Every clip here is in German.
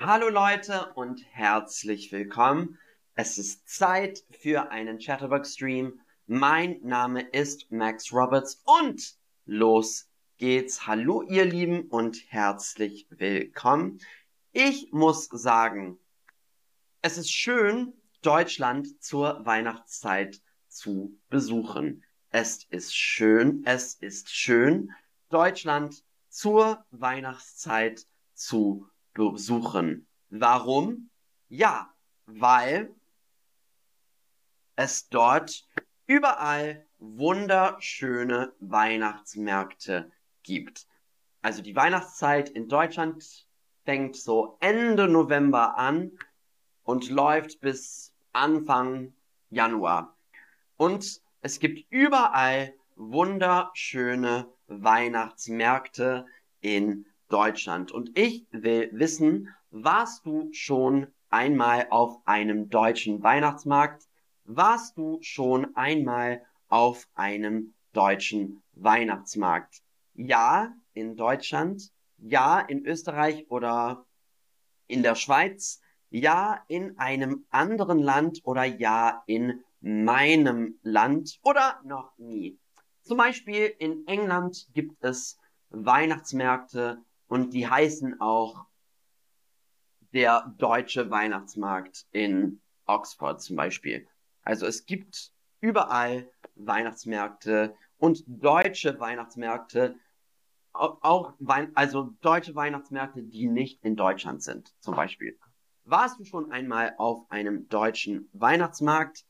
Hallo Leute und herzlich willkommen. Es ist Zeit für einen Chatterbox Stream. Mein Name ist Max Roberts und los geht's. Hallo ihr Lieben und herzlich willkommen. Ich muss sagen, es ist schön, Deutschland zur Weihnachtszeit zu besuchen. Es ist schön, es ist schön, Deutschland zur Weihnachtszeit zu besuchen besuchen. Warum? Ja, weil es dort überall wunderschöne Weihnachtsmärkte gibt. Also die Weihnachtszeit in Deutschland fängt so Ende November an und läuft bis Anfang Januar. Und es gibt überall wunderschöne Weihnachtsmärkte in Deutschland. Und ich will wissen, warst du schon einmal auf einem deutschen Weihnachtsmarkt? Warst du schon einmal auf einem deutschen Weihnachtsmarkt? Ja, in Deutschland, ja, in Österreich oder in der Schweiz, ja, in einem anderen Land oder ja, in meinem Land oder noch nie. Zum Beispiel in England gibt es Weihnachtsmärkte und die heißen auch der deutsche Weihnachtsmarkt in Oxford zum Beispiel. Also es gibt überall Weihnachtsmärkte und deutsche Weihnachtsmärkte, auch Wein also deutsche Weihnachtsmärkte, die nicht in Deutschland sind, zum Beispiel. Warst du schon einmal auf einem deutschen Weihnachtsmarkt?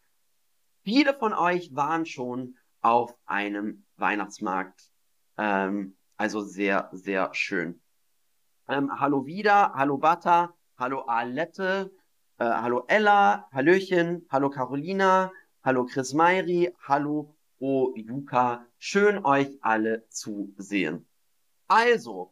Viele von euch waren schon auf einem Weihnachtsmarkt. Ähm, also sehr, sehr schön. Ähm, hallo wieder, hallo Bata, hallo Alette, äh, hallo Ella, Hallöchen, hallo Carolina, hallo Chris Meiri, hallo O Yuka. Schön euch alle zu sehen. Also,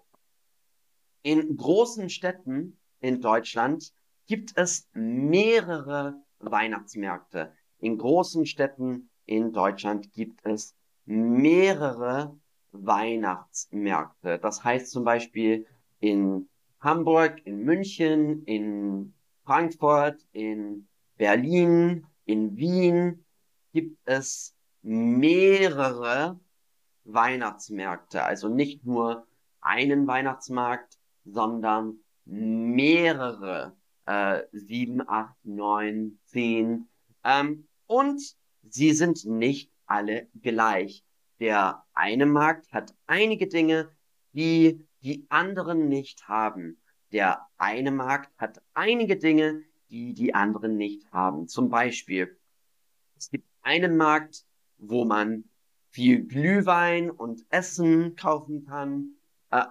in großen Städten in Deutschland gibt es mehrere Weihnachtsmärkte. In großen Städten in Deutschland gibt es mehrere Weihnachtsmärkte. Das heißt zum Beispiel in Hamburg, in München, in Frankfurt, in Berlin, in Wien gibt es mehrere Weihnachtsmärkte. Also nicht nur einen Weihnachtsmarkt, sondern mehrere. Äh, sieben, acht, neun, zehn. Ähm, und sie sind nicht alle gleich. Der eine Markt hat einige Dinge, die die anderen nicht haben. Der eine Markt hat einige Dinge, die die anderen nicht haben. Zum Beispiel, es gibt einen Markt, wo man viel Glühwein und Essen kaufen kann. Äh,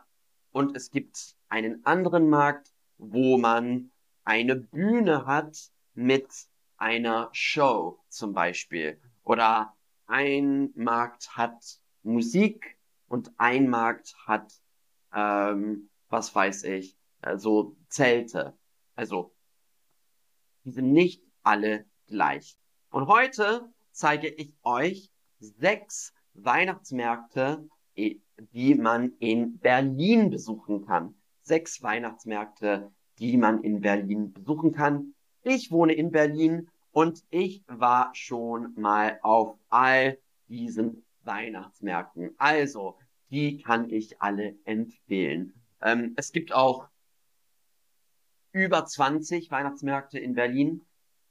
und es gibt einen anderen Markt, wo man eine Bühne hat mit einer Show zum Beispiel. Oder ein Markt hat Musik und ein Markt hat ähm, was weiß ich, also Zelte. Also, die sind nicht alle gleich. Und heute zeige ich euch sechs Weihnachtsmärkte, die man in Berlin besuchen kann. Sechs Weihnachtsmärkte, die man in Berlin besuchen kann. Ich wohne in Berlin und ich war schon mal auf all diesen Weihnachtsmärkten. Also, die kann ich alle empfehlen. Ähm, es gibt auch über 20 Weihnachtsmärkte in Berlin.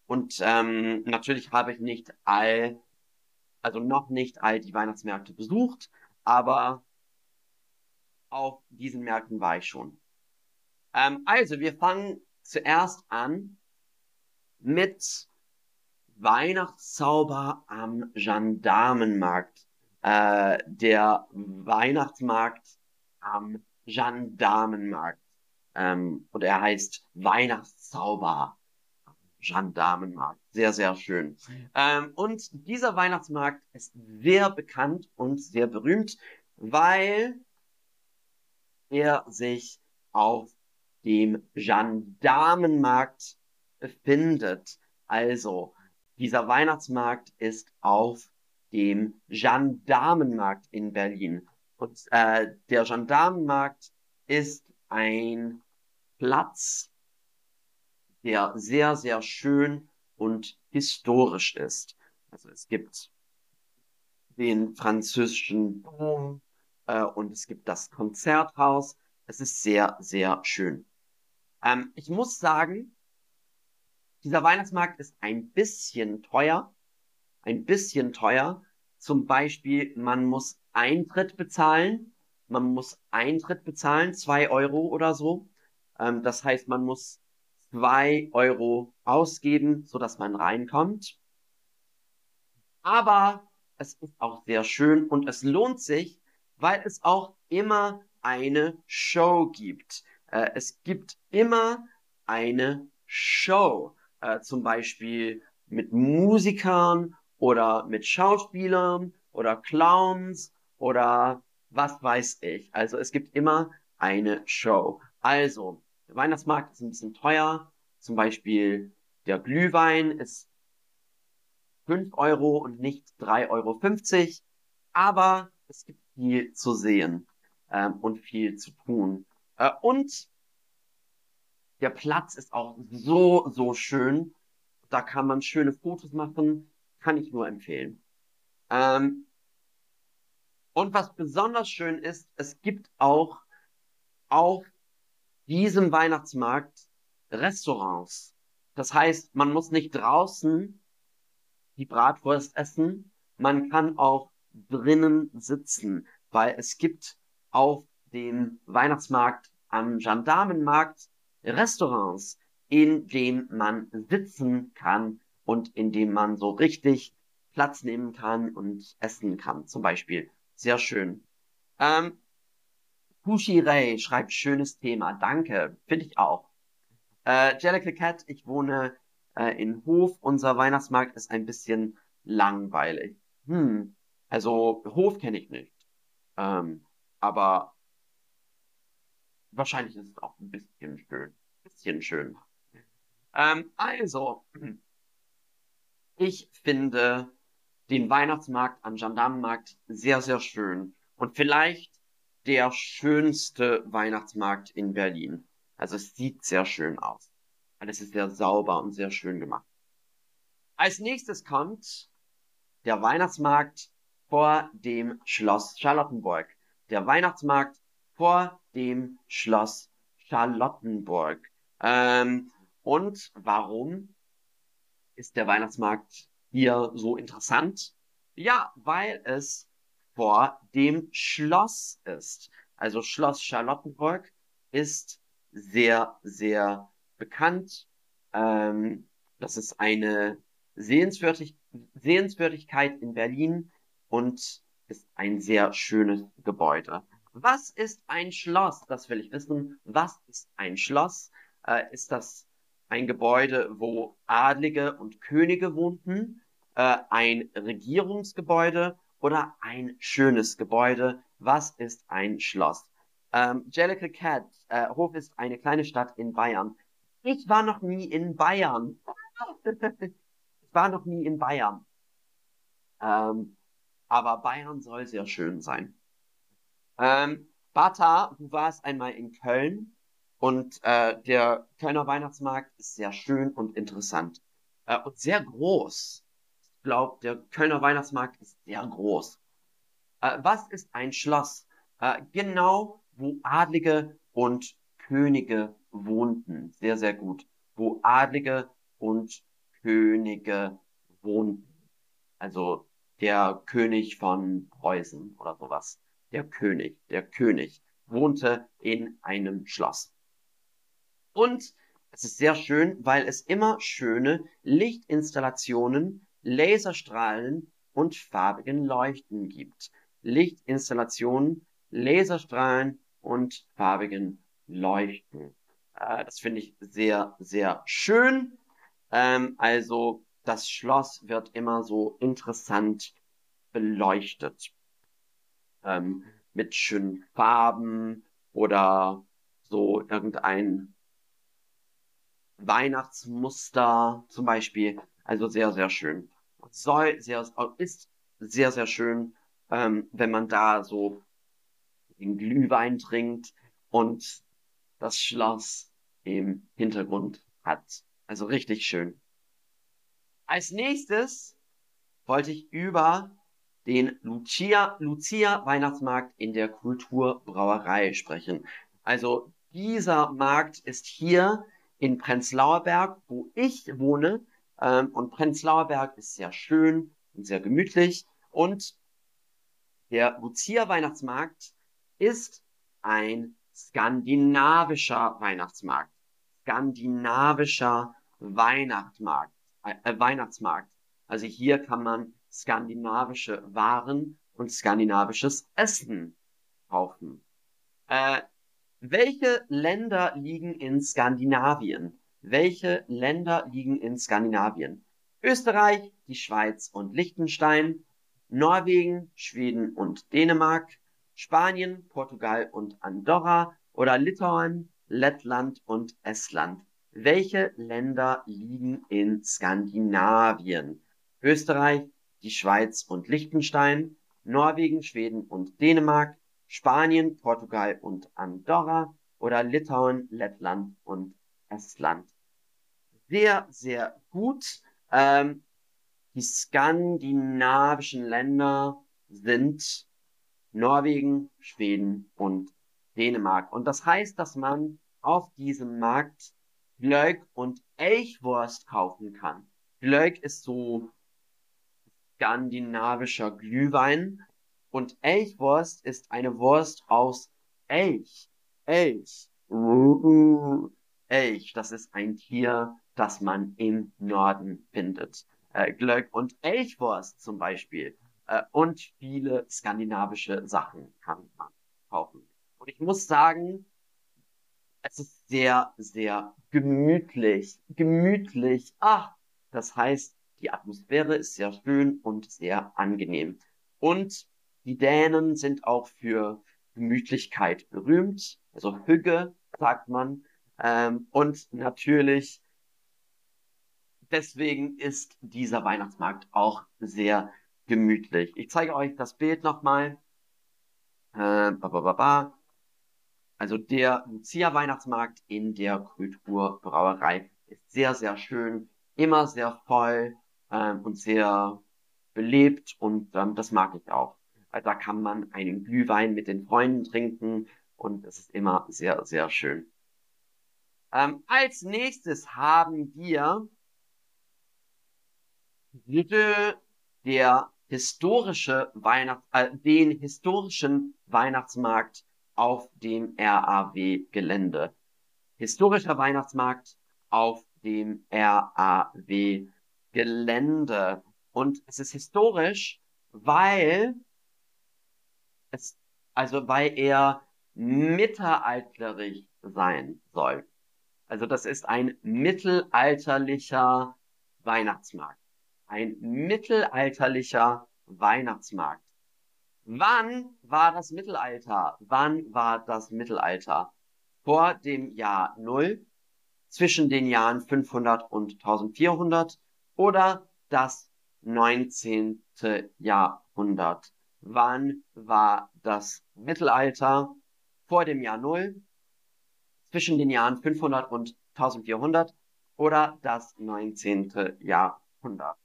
Und ähm, natürlich habe ich nicht all, also noch nicht all die Weihnachtsmärkte besucht, aber auf diesen Märkten war ich schon. Ähm, also, wir fangen zuerst an mit Weihnachtszauber am Gendarmenmarkt äh, der Weihnachtsmarkt am Gendarmenmarkt. Ähm, und er heißt Weihnachtszauber Gendarmenmarkt. Sehr, sehr schön. Ähm, und dieser Weihnachtsmarkt ist sehr bekannt und sehr berühmt, weil er sich auf dem Gendarmenmarkt befindet. Also, dieser Weihnachtsmarkt ist auf dem Gendarmenmarkt in Berlin. Und äh, der Gendarmenmarkt ist ein Platz der sehr, sehr schön und historisch ist. Also es gibt den französischen Dom äh, und es gibt das Konzerthaus. Es ist sehr, sehr schön. Ähm, ich muss sagen, dieser Weihnachtsmarkt ist ein bisschen teuer. Ein bisschen teuer. Zum Beispiel, man muss Eintritt bezahlen. Man muss Eintritt bezahlen, zwei Euro oder so. Ähm, das heißt, man muss zwei Euro ausgeben, so dass man reinkommt. Aber es ist auch sehr schön und es lohnt sich, weil es auch immer eine Show gibt. Äh, es gibt immer eine Show, äh, zum Beispiel mit Musikern oder mit Schauspielern oder Clowns oder was weiß ich. Also es gibt immer eine Show. Also, der Weihnachtsmarkt ist ein bisschen teuer. Zum Beispiel der Glühwein ist 5 Euro und nicht 3,50 Euro. Aber es gibt viel zu sehen ähm, und viel zu tun. Äh, und der Platz ist auch so, so schön. Da kann man schöne Fotos machen. Kann ich nur empfehlen. Ähm, und was besonders schön ist, es gibt auch auf diesem Weihnachtsmarkt Restaurants. Das heißt, man muss nicht draußen die Bratwurst essen. Man kann auch drinnen sitzen, weil es gibt auf dem Weihnachtsmarkt am Gendarmenmarkt Restaurants, in denen man sitzen kann und in dem man so richtig Platz nehmen kann und essen kann, zum Beispiel. Sehr schön. Ähm, Pushi Ray schreibt schönes Thema. Danke. Finde ich auch. Äh, Jellicle Cat, ich wohne äh, in Hof. Unser Weihnachtsmarkt ist ein bisschen langweilig. Hm. Also Hof kenne ich nicht. Ähm, aber wahrscheinlich ist es auch ein bisschen schön. Bisschen schön. Ähm, also, ich finde den Weihnachtsmarkt am Gendarmenmarkt sehr, sehr schön. Und vielleicht der schönste Weihnachtsmarkt in Berlin. Also es sieht sehr schön aus. Alles ist sehr sauber und sehr schön gemacht. Als nächstes kommt der Weihnachtsmarkt vor dem Schloss Charlottenburg. Der Weihnachtsmarkt vor dem Schloss Charlottenburg. Ähm, und warum ist der Weihnachtsmarkt hier so interessant? Ja, weil es vor dem Schloss ist. Also Schloss Charlottenburg ist sehr, sehr bekannt. Ähm, das ist eine Sehenswürdig Sehenswürdigkeit in Berlin und ist ein sehr schönes Gebäude. Was ist ein Schloss? Das will ich wissen. Was ist ein Schloss? Äh, ist das ein Gebäude, wo Adlige und Könige wohnten? Äh, ein Regierungsgebäude oder ein schönes Gebäude? Was ist ein Schloss? Ähm, Jellicle Cat, äh, Hof ist eine kleine Stadt in Bayern. Ich war noch nie in Bayern. ich war noch nie in Bayern. Ähm, aber Bayern soll sehr schön sein. Ähm, Bata, du warst einmal in Köln und äh, der Kölner Weihnachtsmarkt ist sehr schön und interessant äh, und sehr groß. Ich glaube, der Kölner Weihnachtsmarkt ist sehr groß. Äh, was ist ein Schloss? Äh, genau, wo Adlige und Könige wohnten. Sehr, sehr gut. Wo Adlige und Könige wohnten. Also der König von Preußen oder sowas. Der König, der König wohnte in einem Schloss. Und es ist sehr schön, weil es immer schöne Lichtinstallationen, Laserstrahlen und farbigen Leuchten gibt. Lichtinstallationen, Laserstrahlen und farbigen Leuchten. Äh, das finde ich sehr, sehr schön. Ähm, also das Schloss wird immer so interessant beleuchtet. Ähm, mit schönen Farben oder so irgendein Weihnachtsmuster zum Beispiel. Also sehr, sehr schön. Soll sehr, ist sehr, sehr schön, ähm, wenn man da so den Glühwein trinkt und das Schloss im Hintergrund hat. Also richtig schön. Als nächstes wollte ich über den Lucia, Lucia Weihnachtsmarkt in der Kulturbrauerei sprechen. Also dieser Markt ist hier in Prenzlauer Berg, wo ich wohne. Ähm, und Prenzlauer Berg ist sehr schön und sehr gemütlich. Und der Lucia Weihnachtsmarkt ist ein skandinavischer Weihnachtsmarkt. Skandinavischer Weihnachtsmarkt. Äh, Weihnachtsmarkt. Also hier kann man skandinavische Waren und skandinavisches Essen kaufen. Äh, welche Länder liegen in Skandinavien? Welche Länder liegen in Skandinavien? Österreich, die Schweiz und Liechtenstein, Norwegen, Schweden und Dänemark, Spanien, Portugal und Andorra oder Litauen, Lettland und Estland. Welche Länder liegen in Skandinavien? Österreich, die Schweiz und Liechtenstein, Norwegen, Schweden und Dänemark, Spanien, Portugal und Andorra oder Litauen, Lettland und Estland. Sehr, sehr gut. Ähm, die skandinavischen Länder sind Norwegen, Schweden und Dänemark. Und das heißt, dass man auf diesem Markt Glöck und Elchwurst kaufen kann. Glöck ist so skandinavischer Glühwein und Elchwurst ist eine Wurst aus Elch. Elch. Elch, das ist ein Tier, das man im Norden findet. Äh, Glöck und Elchwurst zum Beispiel äh, und viele skandinavische Sachen kann man kaufen. Und ich muss sagen, es ist sehr, sehr gemütlich. Gemütlich. Ach, das heißt, die Atmosphäre ist sehr schön und sehr angenehm. Und die Dänen sind auch für Gemütlichkeit berühmt. Also Hügge, sagt man. Ähm, und natürlich, deswegen ist dieser Weihnachtsmarkt auch sehr gemütlich. Ich zeige euch das Bild nochmal. Äh. Also der Lucia Weihnachtsmarkt in der Kulturbrauerei ist sehr, sehr schön, immer sehr voll ähm, und sehr belebt und ähm, das mag ich auch. Weil da kann man einen Glühwein mit den Freunden trinken und es ist immer sehr, sehr schön. Ähm, als nächstes haben wir der historische Weihnachts äh, den historischen Weihnachtsmarkt auf dem RAW-Gelände. Historischer Weihnachtsmarkt auf dem RAW-Gelände. Und es ist historisch, weil es, also weil er mittelalterlich sein soll. Also das ist ein mittelalterlicher Weihnachtsmarkt ein mittelalterlicher Weihnachtsmarkt. Wann war das Mittelalter? Wann war das Mittelalter? Vor dem Jahr Null, zwischen den Jahren 500 und 1400 oder das 19. Jahrhundert? Wann war das Mittelalter? Vor dem Jahr Null, zwischen den Jahren 500 und 1400 oder das 19. Jahrhundert?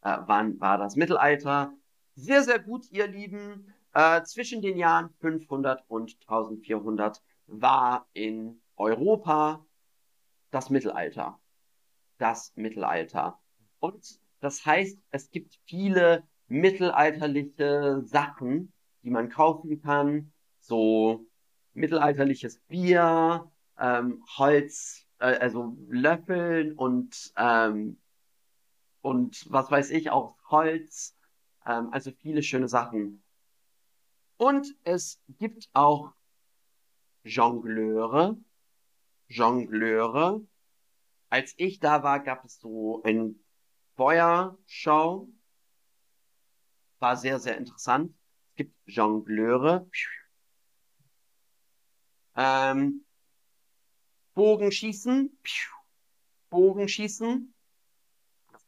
Äh, wann war das Mittelalter? Sehr, sehr gut, ihr Lieben. Äh, zwischen den Jahren 500 und 1400 war in Europa das Mittelalter. Das Mittelalter. Und das heißt, es gibt viele mittelalterliche Sachen, die man kaufen kann. So mittelalterliches Bier, ähm, Holz, äh, also Löffeln und ähm, und was weiß ich, auch Holz, ähm, also viele schöne Sachen. Und es gibt auch Jongleure, Jongleure. Als ich da war, gab es so ein Feuerschau. War sehr, sehr interessant. Es gibt Jongleure. Ähm, Bogenschießen. Bogenschießen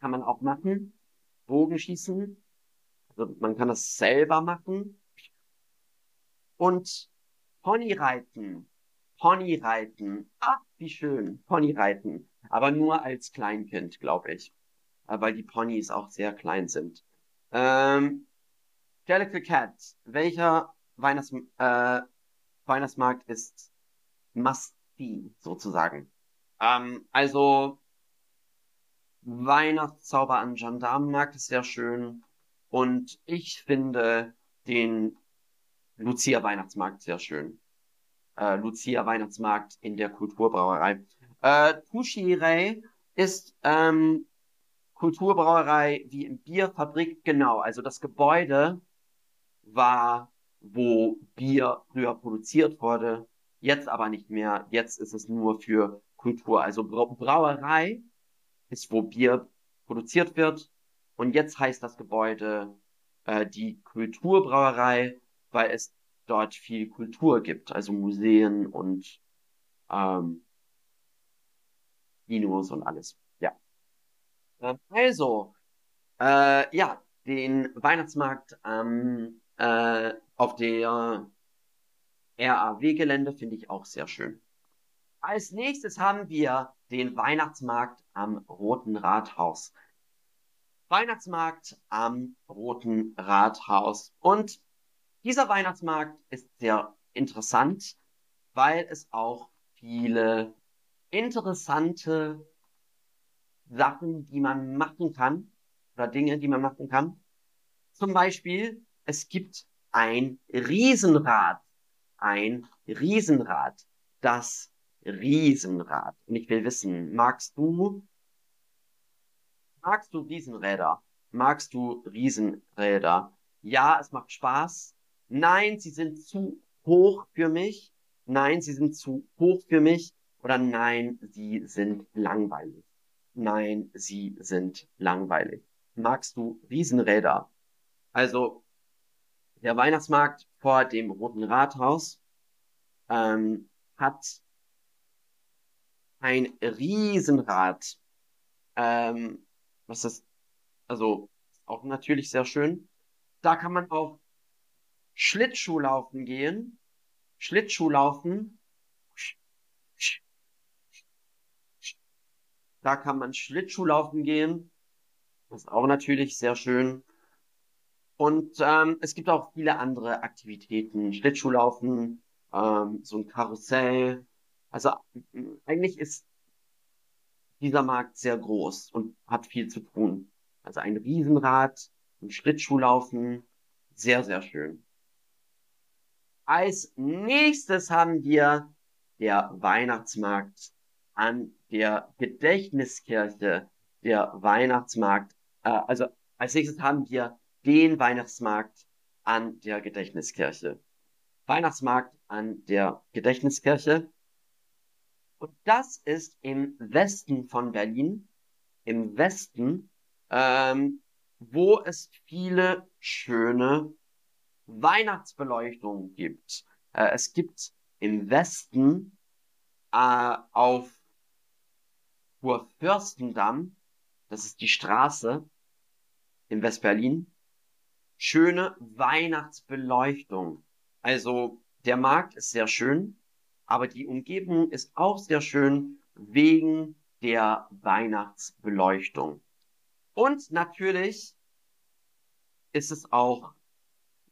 kann man auch machen. Bogenschießen. Also man kann das selber machen. Und Ponyreiten. Ponyreiten. Wie wie schön. Ponyreiten. Aber nur als Kleinkind, glaube ich. Äh, weil die Ponys auch sehr klein sind. Ähm, Jellicle Cat. Welcher Weihnachts äh, Weihnachtsmarkt ist must-see, sozusagen? Ähm, also, Weihnachtszauber an Gendarmenmarkt ist sehr schön. Und ich finde den Lucia Weihnachtsmarkt sehr schön. Äh, Lucia Weihnachtsmarkt in der Kulturbrauerei. Äh, Tushirei ist ähm, Kulturbrauerei wie in Bierfabrik, genau. Also das Gebäude war, wo Bier früher produziert wurde, jetzt aber nicht mehr. Jetzt ist es nur für Kultur. Also Brauerei ist, wo Bier produziert wird. Und jetzt heißt das Gebäude äh, die Kulturbrauerei, weil es dort viel Kultur gibt, also Museen und ähm, Kinos und alles. Also, äh, ja, den Weihnachtsmarkt ähm, äh, auf der RAW-Gelände finde ich auch sehr schön. Als nächstes haben wir den Weihnachtsmarkt am Roten Rathaus. Weihnachtsmarkt am Roten Rathaus. Und dieser Weihnachtsmarkt ist sehr interessant, weil es auch viele interessante Sachen, die man machen kann, oder Dinge, die man machen kann. Zum Beispiel, es gibt ein Riesenrad. Ein Riesenrad. Das Riesenrad. Und ich will wissen, magst du, magst du Riesenräder? Magst du Riesenräder? Ja, es macht Spaß. Nein, sie sind zu hoch für mich. Nein, sie sind zu hoch für mich. Oder nein, sie sind langweilig. Nein, sie sind langweilig. Magst du Riesenräder? Also, der Weihnachtsmarkt vor dem Roten Rathaus ähm, hat ein Riesenrad. Ähm, was ist, also, auch natürlich sehr schön. Da kann man auch Schlittschuhlaufen gehen. Schlittschuhlaufen Da kann man Schlittschuhlaufen gehen. Das ist auch natürlich sehr schön. Und ähm, es gibt auch viele andere Aktivitäten. Schlittschuhlaufen, ähm, so ein Karussell. Also eigentlich ist dieser Markt sehr groß und hat viel zu tun. Also ein Riesenrad, ein Schlittschuhlaufen, sehr, sehr schön. Als nächstes haben wir der Weihnachtsmarkt an der Gedächtniskirche, der Weihnachtsmarkt. Äh, also als nächstes haben wir den Weihnachtsmarkt an der Gedächtniskirche. Weihnachtsmarkt an der Gedächtniskirche. Und das ist im Westen von Berlin, im Westen, ähm, wo es viele schöne Weihnachtsbeleuchtungen gibt. Äh, es gibt im Westen äh, auf Kurfürstendamm, das ist die Straße in Westberlin, schöne Weihnachtsbeleuchtung. Also der Markt ist sehr schön, aber die Umgebung ist auch sehr schön wegen der Weihnachtsbeleuchtung. Und natürlich ist es auch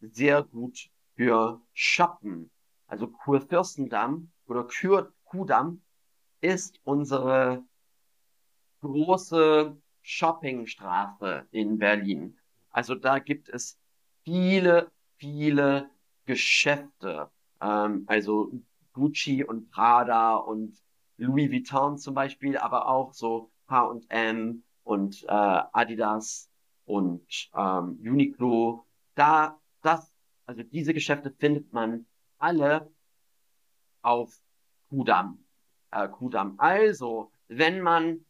sehr gut für Shoppen. Also Kurfürstendamm oder Kür ist unsere große Shoppingstraße in Berlin. Also da gibt es viele, viele Geschäfte. Ähm, also Gucci und Prada und Louis Vuitton zum Beispiel, aber auch so H&M und äh, Adidas und ähm, Uniqlo. Da, das, also diese Geschäfte findet man alle auf Kudam. Äh, Kudam. Also, wenn man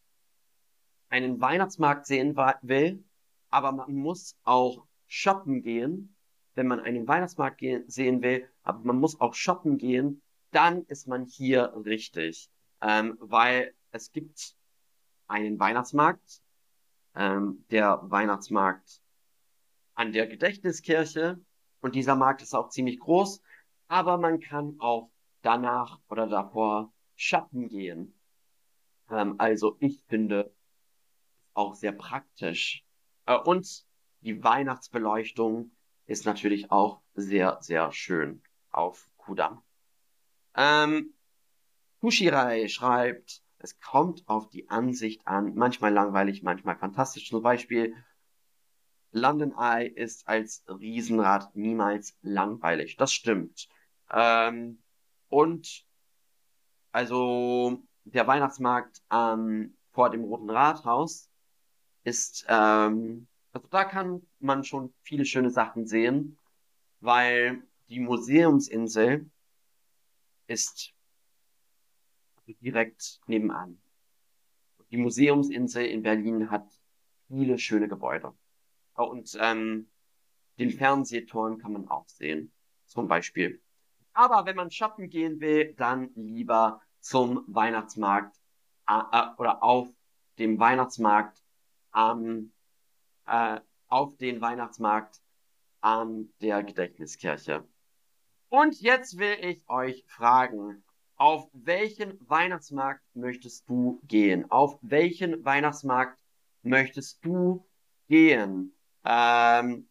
einen Weihnachtsmarkt sehen will, aber man muss auch shoppen gehen, wenn man einen Weihnachtsmarkt sehen will, aber man muss auch shoppen gehen, dann ist man hier richtig. Ähm, weil es gibt einen Weihnachtsmarkt, ähm, der Weihnachtsmarkt an der Gedächtniskirche und dieser Markt ist auch ziemlich groß, aber man kann auch danach oder davor shoppen gehen. Ähm, also ich finde auch sehr praktisch. Äh, und die Weihnachtsbeleuchtung ist natürlich auch sehr, sehr schön auf Kudam. Ähm, Kushirai schreibt, es kommt auf die Ansicht an, manchmal langweilig, manchmal fantastisch. Zum Beispiel, London Eye ist als Riesenrad niemals langweilig. Das stimmt. Ähm, und also der Weihnachtsmarkt ähm, vor dem Roten Rathaus ist, ähm, also da kann man schon viele schöne Sachen sehen, weil die Museumsinsel ist direkt nebenan. Die Museumsinsel in Berlin hat viele schöne Gebäude. Und ähm, den Fernsehturm kann man auch sehen, zum Beispiel. Aber wenn man shoppen gehen will, dann lieber zum Weihnachtsmarkt äh, äh, oder auf dem Weihnachtsmarkt am äh, auf den Weihnachtsmarkt an der Gedächtniskirche. Und jetzt will ich euch fragen, auf welchen Weihnachtsmarkt möchtest du gehen? Auf welchen Weihnachtsmarkt möchtest du gehen? Ähm,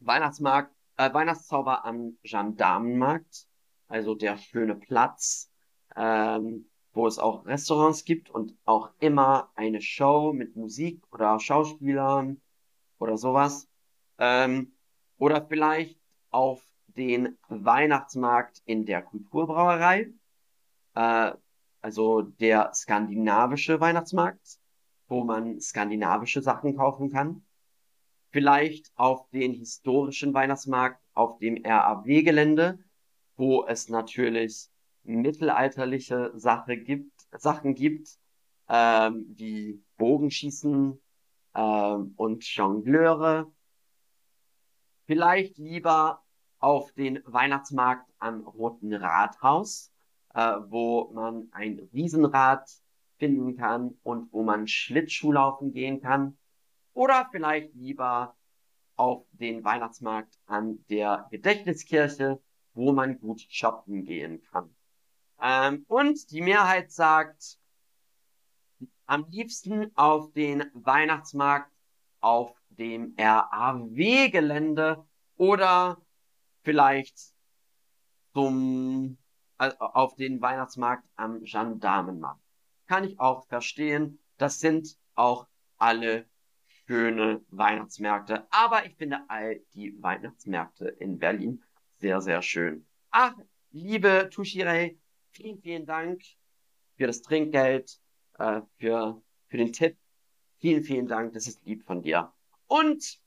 Weihnachtsmarkt, äh, Weihnachtszauber am Gendarmenmarkt, also der schöne Platz, ähm, wo es auch Restaurants gibt und auch immer eine Show mit Musik oder Schauspielern oder sowas. Ähm, oder vielleicht auf den Weihnachtsmarkt in der Kulturbrauerei, äh, also der skandinavische Weihnachtsmarkt, wo man skandinavische Sachen kaufen kann. Vielleicht auf den historischen Weihnachtsmarkt auf dem RAW-Gelände, wo es natürlich mittelalterliche Sache gibt, Sachen gibt, ähm, wie Bogenschießen ähm, und Jongleure. Vielleicht lieber auf den Weihnachtsmarkt am Roten Rathaus, äh, wo man ein Riesenrad finden kann und wo man Schlittschuhlaufen gehen kann. Oder vielleicht lieber auf den Weihnachtsmarkt an der Gedächtniskirche, wo man gut shoppen gehen kann. Ähm, und die Mehrheit sagt, am liebsten auf den Weihnachtsmarkt auf dem RAW-Gelände oder vielleicht zum, also auf den Weihnachtsmarkt am Gendarmenmarkt. Kann ich auch verstehen. Das sind auch alle schöne Weihnachtsmärkte. Aber ich finde all die Weihnachtsmärkte in Berlin sehr, sehr schön. Ach, liebe Tushirei, vielen, vielen Dank für das Trinkgeld, äh, für, für den Tipp. Vielen, vielen Dank, das ist lieb von dir. Und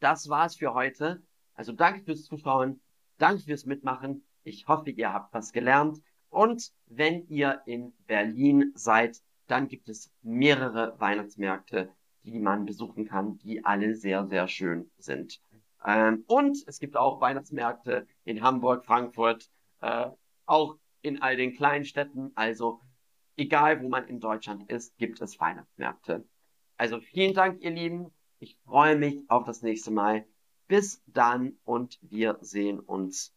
das war's für heute. Also danke fürs Zuschauen, danke fürs Mitmachen. Ich hoffe, ihr habt was gelernt. Und wenn ihr in Berlin seid, dann gibt es mehrere Weihnachtsmärkte, die man besuchen kann, die alle sehr, sehr schön sind. Ähm, und es gibt auch Weihnachtsmärkte in Hamburg, Frankfurt, äh, auch in all den kleinen Städten. Also egal, wo man in Deutschland ist, gibt es Weihnachtsmärkte. Also vielen Dank, ihr Lieben. Ich freue mich auf das nächste Mal. Bis dann und wir sehen uns.